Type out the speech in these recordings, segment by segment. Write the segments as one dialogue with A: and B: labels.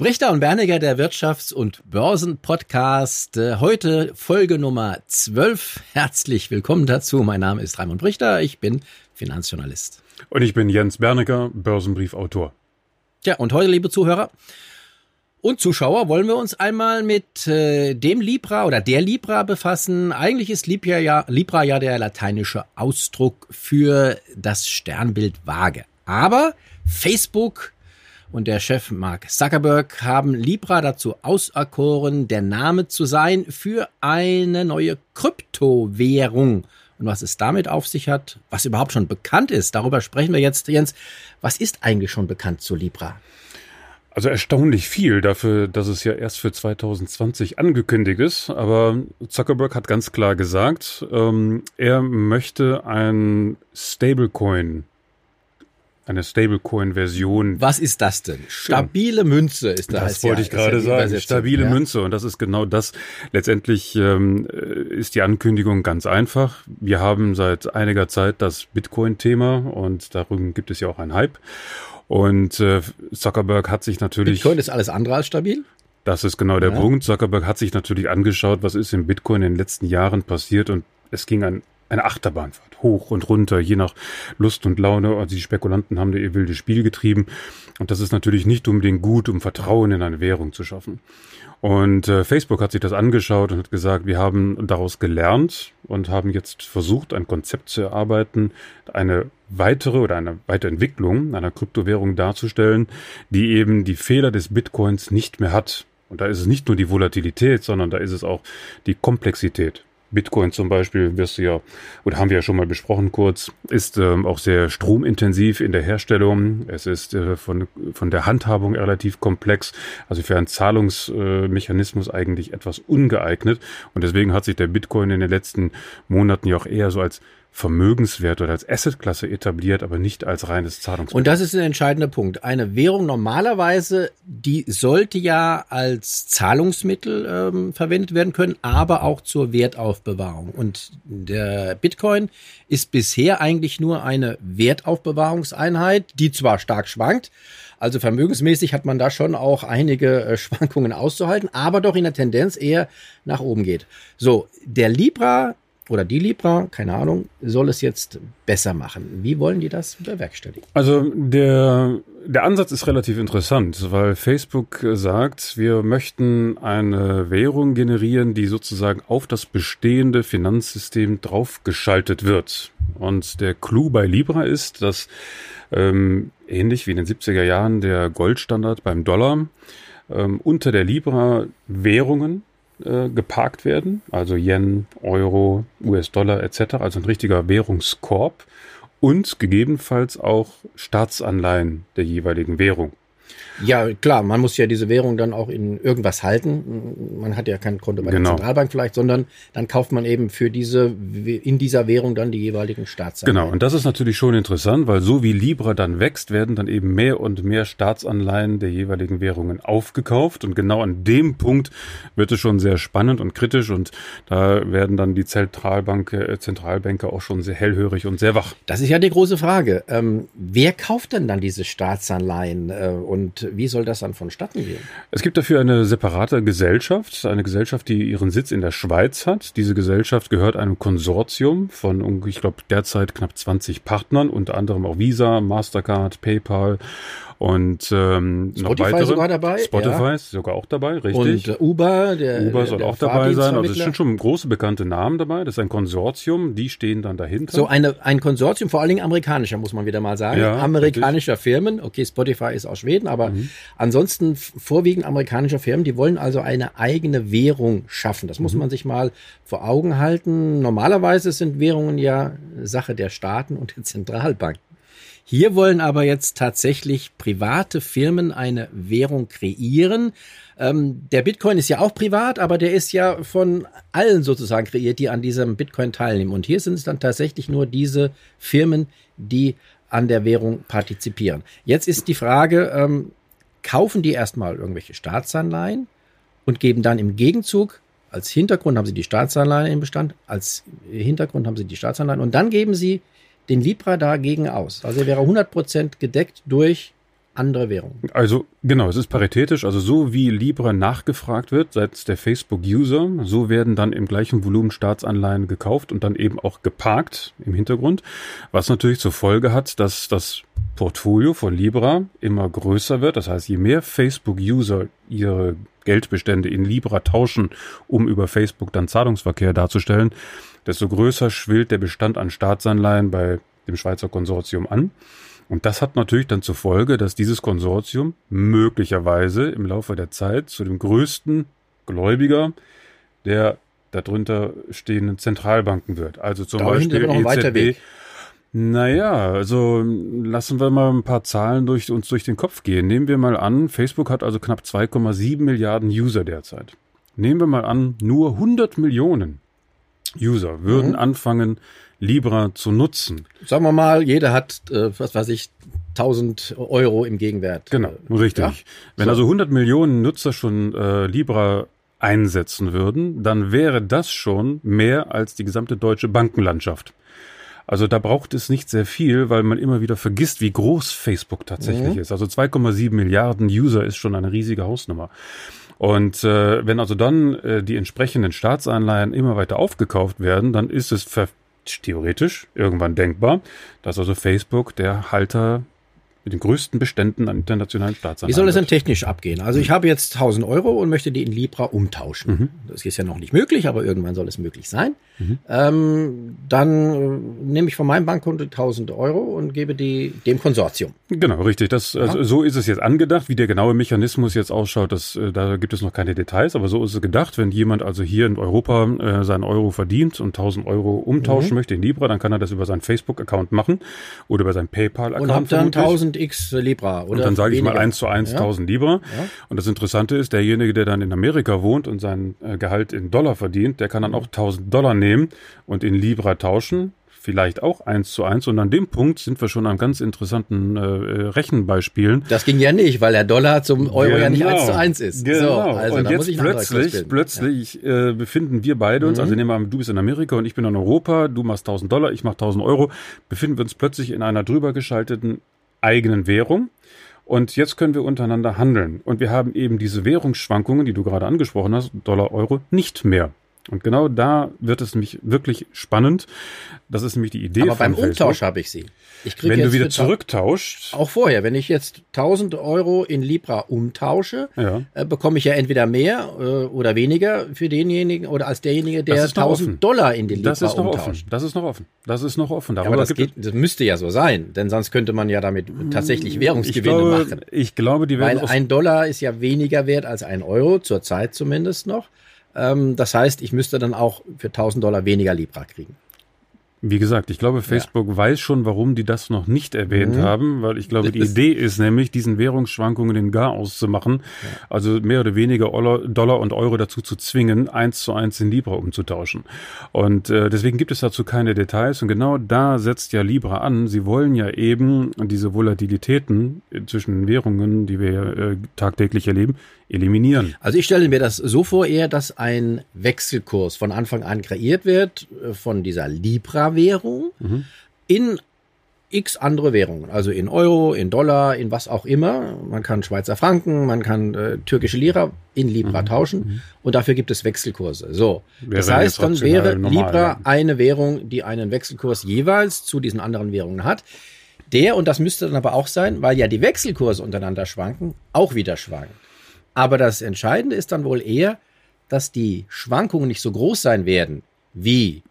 A: Brichter und Berniger, der Wirtschafts- und Börsenpodcast. Äh, heute Folge Nummer 12. Herzlich willkommen dazu. Mein Name ist Raimund Brichter. Ich bin Finanzjournalist.
B: Und ich bin Jens Berniger, Börsenbriefautor.
A: Tja, und heute, liebe Zuhörer und Zuschauer, wollen wir uns einmal mit äh, dem Libra oder der Libra befassen. Eigentlich ist Libra ja, Libra ja der lateinische Ausdruck für das Sternbild Waage. Aber Facebook und der Chef Mark Zuckerberg haben Libra dazu auserkoren, der Name zu sein für eine neue Kryptowährung. Und was es damit auf sich hat, was überhaupt schon bekannt ist, darüber sprechen wir jetzt, Jens. Was ist eigentlich schon bekannt zu Libra?
B: Also erstaunlich viel dafür, dass es ja erst für 2020 angekündigt ist. Aber Zuckerberg hat ganz klar gesagt, ähm, er möchte ein Stablecoin eine Stablecoin-Version.
A: Was ist das denn? Stabile Münze ist
B: das. Das wollte ja, ich gerade sagen. Stabile ja. Münze. Und das ist genau das. Letztendlich ähm, ist die Ankündigung ganz einfach. Wir haben seit einiger Zeit das Bitcoin-Thema und darum gibt es ja auch einen Hype. Und äh, Zuckerberg hat sich natürlich.
A: Bitcoin ist alles andere als stabil?
B: Das ist genau der ja. Punkt. Zuckerberg hat sich natürlich angeschaut, was ist im Bitcoin in den letzten Jahren passiert und es ging ein eine Achterbahnfahrt, hoch und runter, je nach Lust und Laune. Also die Spekulanten haben da ihr wildes Spiel getrieben. Und das ist natürlich nicht unbedingt gut, um Vertrauen in eine Währung zu schaffen. Und äh, Facebook hat sich das angeschaut und hat gesagt, wir haben daraus gelernt und haben jetzt versucht, ein Konzept zu erarbeiten, eine weitere oder eine Weiterentwicklung einer Kryptowährung darzustellen, die eben die Fehler des Bitcoins nicht mehr hat. Und da ist es nicht nur die Volatilität, sondern da ist es auch die Komplexität. Bitcoin zum Beispiel, wirst du ja, oder haben wir ja schon mal besprochen kurz, ist ähm, auch sehr stromintensiv in der Herstellung. Es ist äh, von, von der Handhabung relativ komplex, also für einen Zahlungsmechanismus äh, eigentlich etwas ungeeignet. Und deswegen hat sich der Bitcoin in den letzten Monaten ja auch eher so als Vermögenswert oder als Assetklasse etabliert, aber nicht als reines Zahlungsmittel.
A: Und das ist ein entscheidender Punkt. Eine Währung normalerweise, die sollte ja als Zahlungsmittel ähm, verwendet werden können, aber auch zur Wertaufbewahrung. Und der Bitcoin ist bisher eigentlich nur eine Wertaufbewahrungseinheit, die zwar stark schwankt, also vermögensmäßig hat man da schon auch einige äh, Schwankungen auszuhalten, aber doch in der Tendenz eher nach oben geht. So, der Libra oder die Libra, keine Ahnung, soll es jetzt besser machen. Wie wollen die das bewerkstelligen?
B: Also der, der Ansatz ist relativ interessant, weil Facebook sagt, wir möchten eine Währung generieren, die sozusagen auf das bestehende Finanzsystem draufgeschaltet wird. Und der Clou bei Libra ist, dass ähm, ähnlich wie in den 70er Jahren der Goldstandard beim Dollar ähm, unter der Libra Währungen äh, geparkt werden, also Yen, Euro, US-Dollar etc., also ein richtiger Währungskorb und gegebenenfalls auch Staatsanleihen der jeweiligen Währung.
A: Ja, klar, man muss ja diese Währung dann auch in irgendwas halten. Man hat ja kein Konto bei genau. der Zentralbank vielleicht, sondern dann kauft man eben für diese, in dieser Währung dann die jeweiligen Staatsanleihen.
B: Genau, und das ist natürlich schon interessant, weil so wie Libra dann wächst, werden dann eben mehr und mehr Staatsanleihen der jeweiligen Währungen aufgekauft. Und genau an dem Punkt wird es schon sehr spannend und kritisch und da werden dann die Zentralbank, äh, Zentralbanker auch schon sehr hellhörig und sehr wach.
A: Das ist ja die große Frage. Ähm, wer kauft denn dann diese Staatsanleihen äh, und wie soll das dann vonstatten gehen?
B: Es gibt dafür eine separate Gesellschaft, eine Gesellschaft, die ihren Sitz in der Schweiz hat. Diese Gesellschaft gehört einem Konsortium von, ich glaube, derzeit knapp 20 Partnern, unter anderem auch Visa, Mastercard, PayPal und ähm,
A: noch Spotify weitere. sogar dabei.
B: Spotify ja. ist sogar auch dabei, richtig.
A: Und Uber, der
B: Uber soll der auch dabei sein. Also es sind schon große bekannte Namen dabei. Das ist ein Konsortium, die stehen dann dahinter.
A: So eine, ein Konsortium, vor allen Dingen amerikanischer, muss man wieder mal sagen. Ja, amerikanischer richtig. Firmen. Okay, Spotify ist aus Schweden, aber mhm. ansonsten vorwiegend amerikanischer Firmen, die wollen also eine eigene Währung schaffen. Das muss mhm. man sich mal vor Augen halten. Normalerweise sind Währungen ja Sache der Staaten und der Zentralbanken. Hier wollen aber jetzt tatsächlich private Firmen eine Währung kreieren. Ähm, der Bitcoin ist ja auch privat, aber der ist ja von allen sozusagen kreiert, die an diesem Bitcoin teilnehmen. Und hier sind es dann tatsächlich nur diese Firmen, die an der Währung partizipieren. Jetzt ist die Frage, ähm, kaufen die erstmal irgendwelche Staatsanleihen und geben dann im Gegenzug als Hintergrund haben sie die Staatsanleihen im Bestand, als Hintergrund haben sie die Staatsanleihen und dann geben sie den Libra dagegen aus. Also er wäre 100% gedeckt durch andere Währungen.
B: Also genau, es ist paritätisch. Also so wie Libra nachgefragt wird seitens der Facebook-User, so werden dann im gleichen Volumen Staatsanleihen gekauft und dann eben auch geparkt im Hintergrund, was natürlich zur Folge hat, dass das Portfolio von Libra immer größer wird. Das heißt, je mehr Facebook-User ihre Geldbestände in Libra tauschen, um über Facebook dann Zahlungsverkehr darzustellen, desto größer schwillt der Bestand an Staatsanleihen bei dem Schweizer Konsortium an. Und das hat natürlich dann zur Folge, dass dieses Konsortium möglicherweise im Laufe der Zeit zu dem größten Gläubiger der darunter stehenden Zentralbanken wird. Also zum da Beispiel EZB. Naja, also lassen wir mal ein paar Zahlen durch uns durch den Kopf gehen. Nehmen wir mal an, Facebook hat also knapp 2,7 Milliarden User derzeit. Nehmen wir mal an, nur 100 Millionen User würden mhm. anfangen, Libra zu nutzen.
A: Sagen wir mal, jeder hat, äh, was weiß ich, 1000 Euro im Gegenwert.
B: Genau, richtig. Ja? Wenn so. also 100 Millionen Nutzer schon äh, Libra einsetzen würden, dann wäre das schon mehr als die gesamte deutsche Bankenlandschaft. Also da braucht es nicht sehr viel, weil man immer wieder vergisst, wie groß Facebook tatsächlich mhm. ist. Also 2,7 Milliarden User ist schon eine riesige Hausnummer. Und äh, wenn also dann äh, die entsprechenden Staatsanleihen immer weiter aufgekauft werden, dann ist es theoretisch irgendwann denkbar, dass also Facebook der Halter mit den größten Beständen an internationalen Staatsanleihen.
A: Wie soll es denn technisch abgehen? Also ich habe jetzt 1000 Euro und möchte die in Libra umtauschen. Mhm. Das ist ja noch nicht möglich, aber irgendwann soll es möglich sein. Mhm. Ähm, dann äh, nehme ich von meinem Bankkonto 1000 Euro und gebe die dem Konsortium.
B: Genau, richtig. Das, ja. also, so ist es jetzt angedacht. Wie der genaue Mechanismus jetzt ausschaut, das, äh, da gibt es noch keine Details, aber so ist es gedacht. Wenn jemand also hier in Europa äh, seinen Euro verdient und 1000 Euro umtauschen mhm. möchte in Libra, dann kann er das über seinen Facebook-Account machen oder über seinen PayPal-Account.
A: Und hat dann 1000 x Libra oder
B: Und dann sage ich mal 1 zu 1 ja. 1000 Libra. Ja. Und das Interessante ist, derjenige, der dann in Amerika wohnt und sein äh, Gehalt in Dollar verdient, der kann dann auch 1000 Dollar nehmen nehmen und in Libra tauschen, vielleicht auch eins zu eins. Und an dem Punkt sind wir schon an ganz interessanten äh, Rechenbeispielen.
A: Das ging ja nicht, weil der Dollar zum Euro genau, ja nicht eins zu eins ist.
B: Genau. So, also und jetzt plötzlich, plötzlich ja. äh, befinden wir beide uns, mhm. also nehmen wir an, du bist in Amerika und ich bin in Europa, du machst 1000 Dollar, ich mach 1000 Euro, befinden wir uns plötzlich in einer drüber geschalteten eigenen Währung. Und jetzt können wir untereinander handeln. Und wir haben eben diese Währungsschwankungen, die du gerade angesprochen hast, Dollar, Euro, nicht mehr. Und genau da wird es nämlich wirklich spannend. Das ist nämlich die Idee.
A: Aber beim. Umtausch habe ich sie.
B: Ich krieg wenn du wieder zurücktauscht.
A: Auch vorher, wenn ich jetzt 1000 Euro in Libra umtausche, ja. äh, bekomme ich ja entweder mehr äh, oder weniger für denjenigen oder als derjenige, der 1000 offen. Dollar in den Libra
B: das ist noch
A: umtauscht.
B: Offen. Das ist noch offen. Das ist noch offen.
A: Ja, aber das, geht, das müsste ja so sein, denn sonst könnte man ja damit tatsächlich Währungsgewinne
B: ich
A: glaube, machen.
B: Ich glaube, die
A: werden Weil ein Dollar ist ja weniger wert als ein Euro, zurzeit zumindest noch. Ähm, das heißt, ich müsste dann auch für 1000 Dollar weniger Libra kriegen.
B: Wie gesagt, ich glaube, Facebook ja. weiß schon, warum die das noch nicht erwähnt mhm. haben, weil ich glaube, die Idee ist nämlich, diesen Währungsschwankungen den Gar auszumachen, ja. also mehr oder weniger Dollar und Euro dazu zu zwingen, eins zu eins in Libra umzutauschen. Und äh, deswegen gibt es dazu keine Details und genau da setzt ja Libra an. Sie wollen ja eben diese Volatilitäten zwischen Währungen, die wir äh, tagtäglich erleben, eliminieren.
A: Also ich stelle mir das so vor eher, dass ein Wechselkurs von Anfang an kreiert wird äh, von dieser Libra-Währung mhm. in x andere Währungen, also in Euro, in Dollar, in was auch immer. Man kann Schweizer Franken, man kann äh, türkische Lira in Libra mhm. tauschen mhm. und dafür gibt es Wechselkurse. So, wäre das heißt, dann wäre normal, Libra ja. eine Währung, die einen Wechselkurs jeweils zu diesen anderen Währungen hat. Der, und das müsste dann aber auch sein, weil ja die Wechselkurse untereinander schwanken, auch wieder schwanken. Aber das Entscheidende ist dann wohl eher, dass die Schwankungen nicht so groß sein werden wie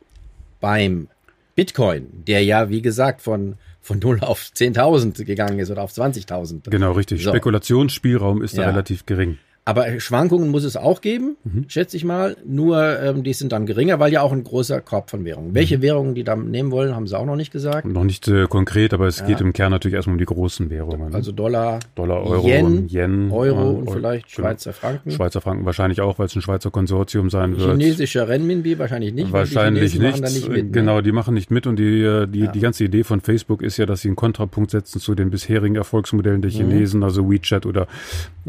A: beim Bitcoin, der ja, wie gesagt, von, von 0 auf 10.000 gegangen ist oder auf 20.000.
B: Genau, richtig. So. Spekulationsspielraum ist ja. da relativ gering.
A: Aber Schwankungen muss es auch geben, mhm. schätze ich mal. Nur ähm, die sind dann geringer, weil ja auch ein großer Korb von Währungen. Mhm. Welche Währungen die da nehmen wollen, haben sie auch noch nicht gesagt.
B: Noch nicht äh, konkret, aber es ja. geht im Kern natürlich erstmal um die großen Währungen.
A: Also Dollar,
B: Dollar, Euro,
A: Yen, Yen Euro und, und vielleicht genau. Schweizer Franken.
B: Schweizer Franken wahrscheinlich auch, weil es ein Schweizer Konsortium sein wird.
A: Chinesischer Renminbi wahrscheinlich nicht.
B: Wahrscheinlich nicht. nicht mit, ne? genau, die machen nicht mit und die, äh, die, ja. die ganze Idee von Facebook ist ja, dass sie einen Kontrapunkt setzen zu den bisherigen Erfolgsmodellen der mhm. Chinesen, mhm. also WeChat oder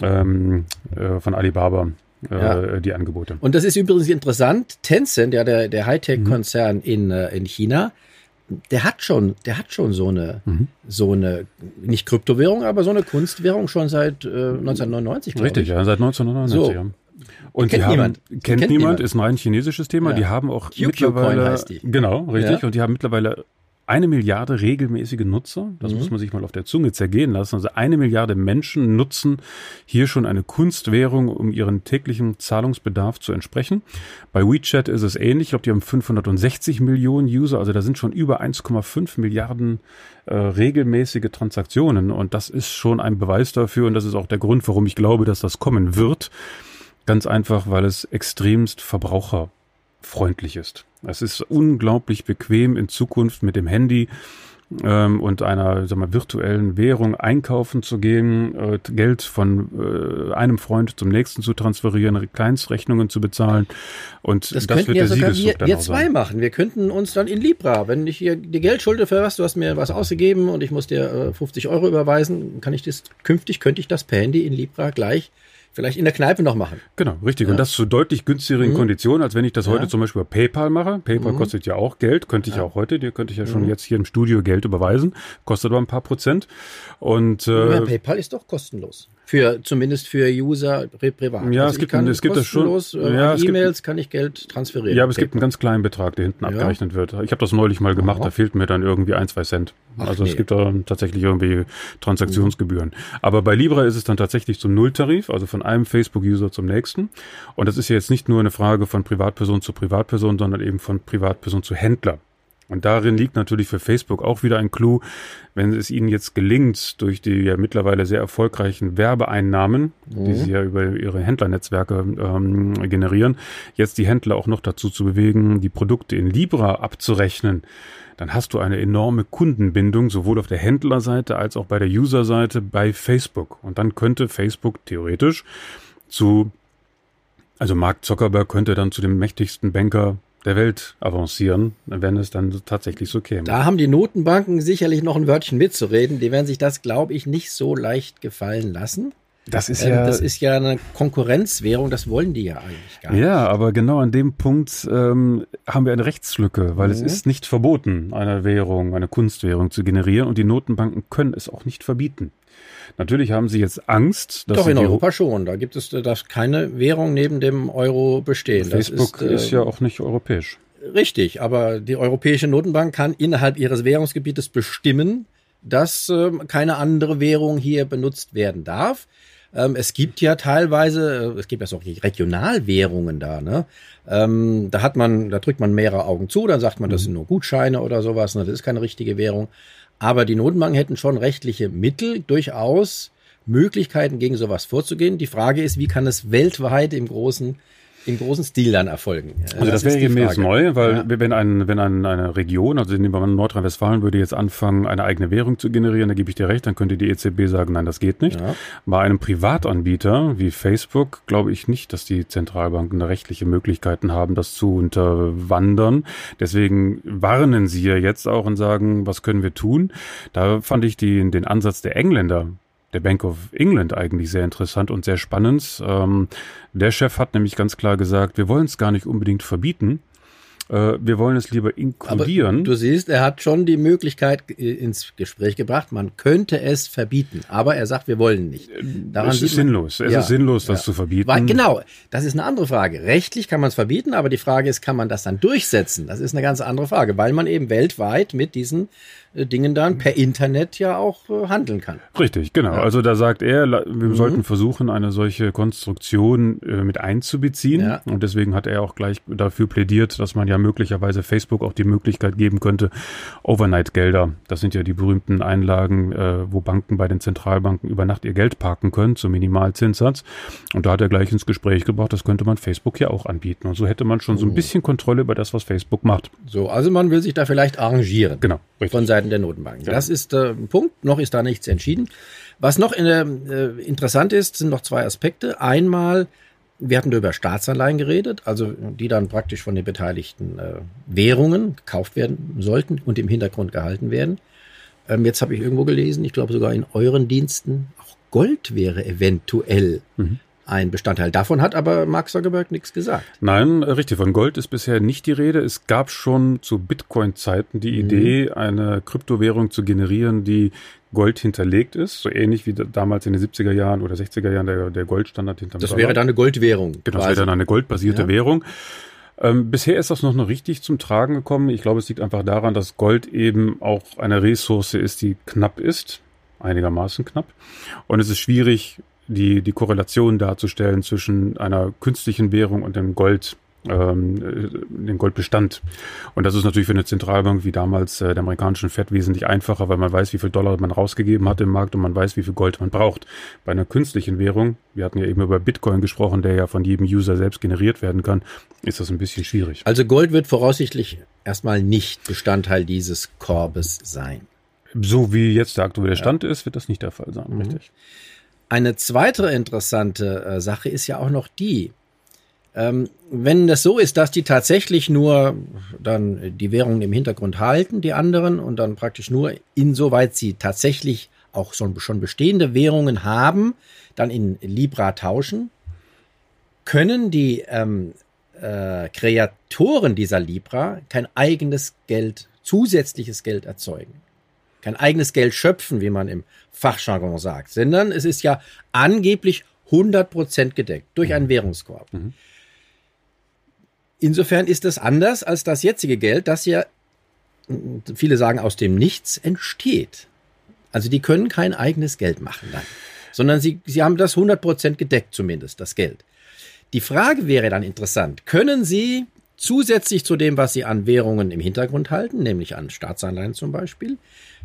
B: ähm, äh, von Alibaba äh, ja. die Angebote.
A: Und das ist übrigens interessant. Tencent, ja, der, der Hightech-Konzern mhm. in, äh, in China, der hat schon, der hat schon so eine, mhm. so eine, nicht Kryptowährung, aber so eine Kunstwährung schon seit äh, 1999.
B: Richtig, ich. ja, seit 1999. So. Ja. Und kennt die haben, niemand. Kennt, kennt niemand, ist ein rein chinesisches Thema. Ja. Die haben auch
A: QQ mittlerweile, heißt die.
B: genau, richtig. Ja. Und die haben mittlerweile eine Milliarde regelmäßige Nutzer. Das mhm. muss man sich mal auf der Zunge zergehen lassen. Also eine Milliarde Menschen nutzen hier schon eine Kunstwährung, um ihren täglichen Zahlungsbedarf zu entsprechen. Bei WeChat ist es ähnlich. Ich glaube, die haben 560 Millionen User. Also da sind schon über 1,5 Milliarden äh, regelmäßige Transaktionen. Und das ist schon ein Beweis dafür. Und das ist auch der Grund, warum ich glaube, dass das kommen wird. Ganz einfach, weil es extremst verbraucherfreundlich ist. Es ist unglaublich bequem in Zukunft mit dem Handy ähm, und einer sag mal, virtuellen Währung einkaufen zu gehen, äh, Geld von äh, einem Freund zum nächsten zu transferieren, Kleinstrechnungen zu bezahlen. Und
A: das, das wird ja der sogar wir, wir zwei sein. machen. Wir könnten uns dann in Libra, wenn ich hier die Geld schulde für was, du hast mir was ausgegeben und ich muss dir äh, 50 Euro überweisen, kann ich das künftig, könnte ich das per Handy in Libra gleich vielleicht in der Kneipe noch machen.
B: Genau, richtig. Ja. Und das zu deutlich günstigeren mhm. Konditionen, als wenn ich das heute ja. zum Beispiel bei PayPal mache. PayPal mhm. kostet ja auch Geld, könnte ich ja. auch heute, dir könnte ich ja schon mhm. jetzt hier im Studio Geld überweisen, kostet aber ein paar Prozent. Und
A: äh, PayPal ist doch kostenlos. Für, zumindest für User privat.
B: Ja, also es gibt, kann es gibt das schon.
A: Äh, ja, E-Mails kann ich Geld transferieren.
B: Ja, aber es gibt einen ganz kleinen Betrag, der hinten ja. abgerechnet wird. Ich habe das neulich mal gemacht, Aha. da fehlt mir dann irgendwie ein, zwei Cent. Ach, also nee. es gibt da tatsächlich irgendwie Transaktionsgebühren. Aber bei Libra ist es dann tatsächlich zum Nulltarif, also von einem Facebook-User zum nächsten. Und das ist ja jetzt nicht nur eine Frage von Privatperson zu Privatperson, sondern eben von Privatperson zu Händler. Und darin liegt natürlich für Facebook auch wieder ein Clou, wenn es ihnen jetzt gelingt, durch die ja mittlerweile sehr erfolgreichen Werbeeinnahmen, mhm. die sie ja über ihre Händlernetzwerke ähm, generieren, jetzt die Händler auch noch dazu zu bewegen, die Produkte in Libra abzurechnen, dann hast du eine enorme Kundenbindung, sowohl auf der Händlerseite als auch bei der Userseite bei Facebook. Und dann könnte Facebook theoretisch zu, also Mark Zuckerberg könnte dann zu dem mächtigsten Banker der Welt avancieren, wenn es dann tatsächlich so käme.
A: Da haben die Notenbanken sicherlich noch ein Wörtchen mitzureden. Die werden sich das, glaube ich, nicht so leicht gefallen lassen.
B: Das ist ähm, ja,
A: das ist ja eine Konkurrenzwährung, das wollen die ja eigentlich gar nicht.
B: Ja, aber genau an dem Punkt ähm, haben wir eine Rechtslücke, weil mhm. es ist nicht verboten, eine Währung, eine Kunstwährung zu generieren und die Notenbanken können es auch nicht verbieten. Natürlich haben sie jetzt Angst.
A: Dass Doch, in Europa schon. Da gibt es dass keine Währung neben dem Euro bestehen.
B: Facebook ist, äh, ist ja auch nicht europäisch.
A: Richtig, aber die Europäische Notenbank kann innerhalb ihres Währungsgebietes bestimmen, dass äh, keine andere Währung hier benutzt werden darf. Ähm, es gibt ja teilweise, äh, es gibt ja auch Regionalwährungen da, ne? Ähm, da hat man, da drückt man mehrere Augen zu, dann sagt man, das mhm. sind nur Gutscheine oder sowas, ne? das ist keine richtige Währung. Aber die Notenbanken hätten schon rechtliche Mittel, durchaus Möglichkeiten, gegen sowas vorzugehen. Die Frage ist, wie kann es weltweit im großen im großen Stil dann erfolgen.
B: Also das, das wäre gemäß neu, weil ja. wenn, ein, wenn ein, eine Region, also nehmen wir mal Nordrhein-Westfalen, würde jetzt anfangen, eine eigene Währung zu generieren, da gebe ich dir recht, dann könnte die EZB sagen, nein, das geht nicht. Ja. Bei einem Privatanbieter wie Facebook glaube ich nicht, dass die Zentralbanken rechtliche Möglichkeiten haben, das zu unterwandern. Deswegen warnen sie ja jetzt auch und sagen, was können wir tun? Da fand ich die, den Ansatz der Engländer der Bank of England eigentlich sehr interessant und sehr spannend. Ähm, der Chef hat nämlich ganz klar gesagt, wir wollen es gar nicht unbedingt verbieten. Äh, wir wollen es lieber inkludieren.
A: Aber du siehst, er hat schon die Möglichkeit ins Gespräch gebracht, man könnte es verbieten, aber er sagt, wir wollen nicht. Äh,
B: Daran es ist sinnlos. Es ja, ist sinnlos, das ja. zu verbieten.
A: Weil, genau, das ist eine andere Frage. Rechtlich kann man es verbieten, aber die Frage ist, kann man das dann durchsetzen? Das ist eine ganz andere Frage, weil man eben weltweit mit diesen äh, Dingen dann per Internet ja auch äh, handeln kann.
B: Richtig, genau. Ja. Also da sagt er, wir mhm. sollten versuchen, eine solche Konstruktion äh, mit einzubeziehen. Ja. Und deswegen hat er auch gleich dafür plädiert, dass man ja möglicherweise Facebook auch die Möglichkeit geben könnte, Overnight-Gelder, das sind ja die berühmten Einlagen, äh, wo Banken bei den Zentralbanken über Nacht ihr Geld parken können zum Minimalzinssatz. Und da hat er gleich ins Gespräch gebracht, das könnte man Facebook ja auch anbieten. Und so hätte man schon so ein oh. bisschen Kontrolle über das, was Facebook macht.
A: So, also man will sich da vielleicht arrangieren.
B: Genau.
A: Richtig. Von Seiten der Notenbanken. Ja. Das ist äh, ein Punkt. Noch ist da nichts entschieden. Was noch in, äh, interessant ist, sind noch zwei Aspekte. Einmal, wir hatten über Staatsanleihen geredet, also die dann praktisch von den beteiligten äh, Währungen gekauft werden sollten und im Hintergrund gehalten werden. Ähm, jetzt habe ich irgendwo gelesen, ich glaube sogar in euren Diensten, auch Gold wäre eventuell mhm ein Bestandteil. Davon hat aber Mark Zuckerberg nichts gesagt.
B: Nein, richtig. Von Gold ist bisher nicht die Rede. Es gab schon zu Bitcoin-Zeiten die mhm. Idee, eine Kryptowährung zu generieren, die Gold hinterlegt ist, so ähnlich wie damals in den 70er Jahren oder 60er Jahren der, der Goldstandard
A: hinterm Das Dollar. wäre dann eine Goldwährung.
B: Genau, das wäre dann eine goldbasierte ja. Währung. Ähm, bisher ist das noch nicht richtig zum Tragen gekommen. Ich glaube, es liegt einfach daran, dass Gold eben auch eine Ressource ist, die knapp ist, einigermaßen knapp. Und es ist schwierig, die, die Korrelation darzustellen zwischen einer künstlichen Währung und dem Gold, ähm, äh, den Goldbestand. Und das ist natürlich für eine Zentralbank wie damals äh, der amerikanischen Fed wesentlich einfacher, weil man weiß, wie viel Dollar man rausgegeben hat im Markt und man weiß, wie viel Gold man braucht. Bei einer künstlichen Währung, wir hatten ja eben über Bitcoin gesprochen, der ja von jedem User selbst generiert werden kann, ist das ein bisschen schwierig.
A: Also Gold wird voraussichtlich erstmal nicht Bestandteil dieses Korbes sein.
B: So wie jetzt der aktuelle Stand ja. ist, wird das nicht der Fall sein, mhm. richtig?
A: Eine zweite interessante äh, Sache ist ja auch noch die, ähm, wenn das so ist, dass die tatsächlich nur dann die Währungen im Hintergrund halten, die anderen, und dann praktisch nur insoweit sie tatsächlich auch schon, bestehende Währungen haben, dann in Libra tauschen, können die ähm, äh, Kreatoren dieser Libra kein eigenes Geld, zusätzliches Geld erzeugen kein eigenes Geld schöpfen, wie man im Fachjargon sagt, sondern es ist ja angeblich 100% gedeckt durch einen mhm. Währungskorb. Mhm. Insofern ist es anders als das jetzige Geld, das ja, viele sagen, aus dem Nichts entsteht. Also die können kein eigenes Geld machen dann, sondern sie, sie haben das 100% gedeckt zumindest, das Geld. Die Frage wäre dann interessant, können sie zusätzlich zu dem, was sie an Währungen im Hintergrund halten, nämlich an Staatsanleihen zum Beispiel,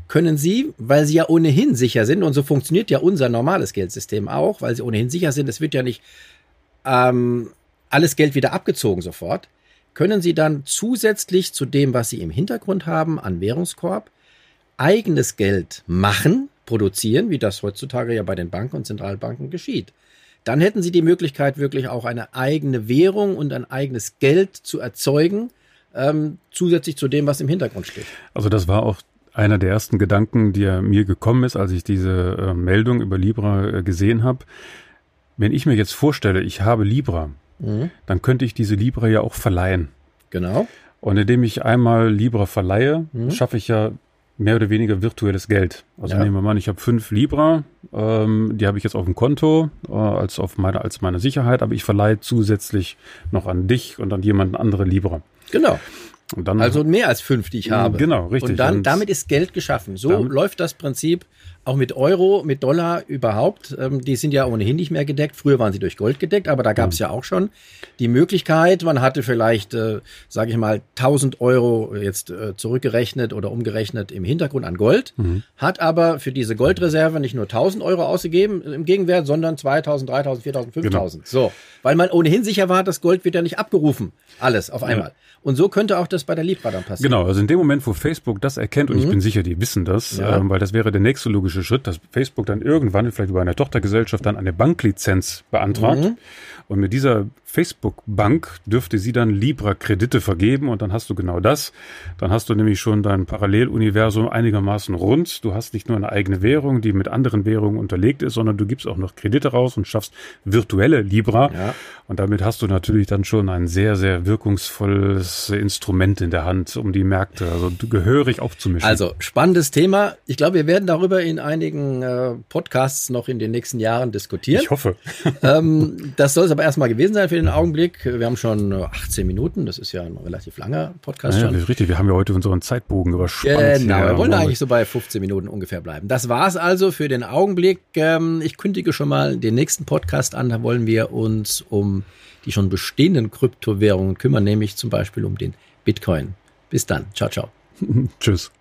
A: können Sie, weil Sie ja ohnehin sicher sind, und so funktioniert ja unser normales Geldsystem auch, weil Sie ohnehin sicher sind, es wird ja nicht ähm, alles Geld wieder abgezogen sofort, können Sie dann zusätzlich zu dem, was Sie im Hintergrund haben an Währungskorb, eigenes Geld machen, produzieren, wie das heutzutage ja bei den Banken und Zentralbanken geschieht. Dann hätten Sie die Möglichkeit, wirklich auch eine eigene Währung und ein eigenes Geld zu erzeugen, ähm, zusätzlich zu dem, was im Hintergrund steht.
B: Also das war auch einer der ersten Gedanken, die ja mir gekommen ist, als ich diese äh, Meldung über Libra äh, gesehen habe. Wenn ich mir jetzt vorstelle, ich habe Libra, mhm. dann könnte ich diese Libra ja auch verleihen.
A: Genau.
B: Und indem ich einmal Libra verleihe, mhm. schaffe ich ja mehr oder weniger virtuelles Geld. Also ja. nehmen wir mal an, ich habe fünf Libra, ähm, die habe ich jetzt auf dem Konto äh, als auf meine als meine Sicherheit, aber ich verleihe zusätzlich noch an dich und an jemanden andere Libra.
A: Genau. Dann, also mehr als fünf, die ich habe.
B: Genau, richtig.
A: Und dann, damit ist Geld geschaffen. So läuft das Prinzip auch mit Euro, mit Dollar überhaupt. Ähm, die sind ja ohnehin nicht mehr gedeckt. Früher waren sie durch Gold gedeckt, aber da gab es mhm. ja auch schon die Möglichkeit, man hatte vielleicht, äh, sage ich mal, 1000 Euro jetzt äh, zurückgerechnet oder umgerechnet im Hintergrund an Gold, mhm. hat aber für diese Goldreserve nicht nur 1000 Euro ausgegeben im Gegenwert, sondern 2000, 3000, 4000, 5000. Genau. So, weil man ohnehin sicher war, das Gold wird ja nicht abgerufen. Alles auf einmal. Ja. Und so könnte auch das bei der Libra dann passieren.
B: Genau, also in dem Moment, wo Facebook das erkennt, und mhm. ich bin sicher, die wissen das, ja. ähm, weil das wäre der nächste logische Schritt, dass Facebook dann irgendwann vielleicht über eine Tochtergesellschaft dann eine Banklizenz beantragt. Mhm. Und mit dieser Facebook-Bank dürfte sie dann Libra-Kredite vergeben und dann hast du genau das. Dann hast du nämlich schon dein Paralleluniversum einigermaßen rund. Du hast nicht nur eine eigene Währung, die mit anderen Währungen unterlegt ist, sondern du gibst auch noch Kredite raus und schaffst virtuelle Libra. Ja. Und damit hast du natürlich dann schon ein sehr, sehr wirkungsvolles Instrument in der Hand, um die Märkte also gehörig aufzumischen.
A: Also spannendes Thema. Ich glaube, wir werden darüber in einigen äh, Podcasts noch in den nächsten Jahren diskutieren.
B: Ich hoffe.
A: ähm, das soll es aber erstmal gewesen sein für den Augenblick. Wir haben schon 18 Minuten, das ist ja ein relativ langer Podcast
B: ja, schon. richtig, wir haben ja heute unseren Zeitbogen überspannt.
A: Genau, wir wollen eigentlich so bei 15 Minuten ungefähr bleiben. Das war's also für den Augenblick. Ähm, ich kündige schon mal den nächsten Podcast an, da wollen wir uns um die schon bestehenden Kryptowährungen kümmern, nämlich zum Beispiel um den Bitcoin. Bis dann. Ciao, ciao.
B: Tschüss.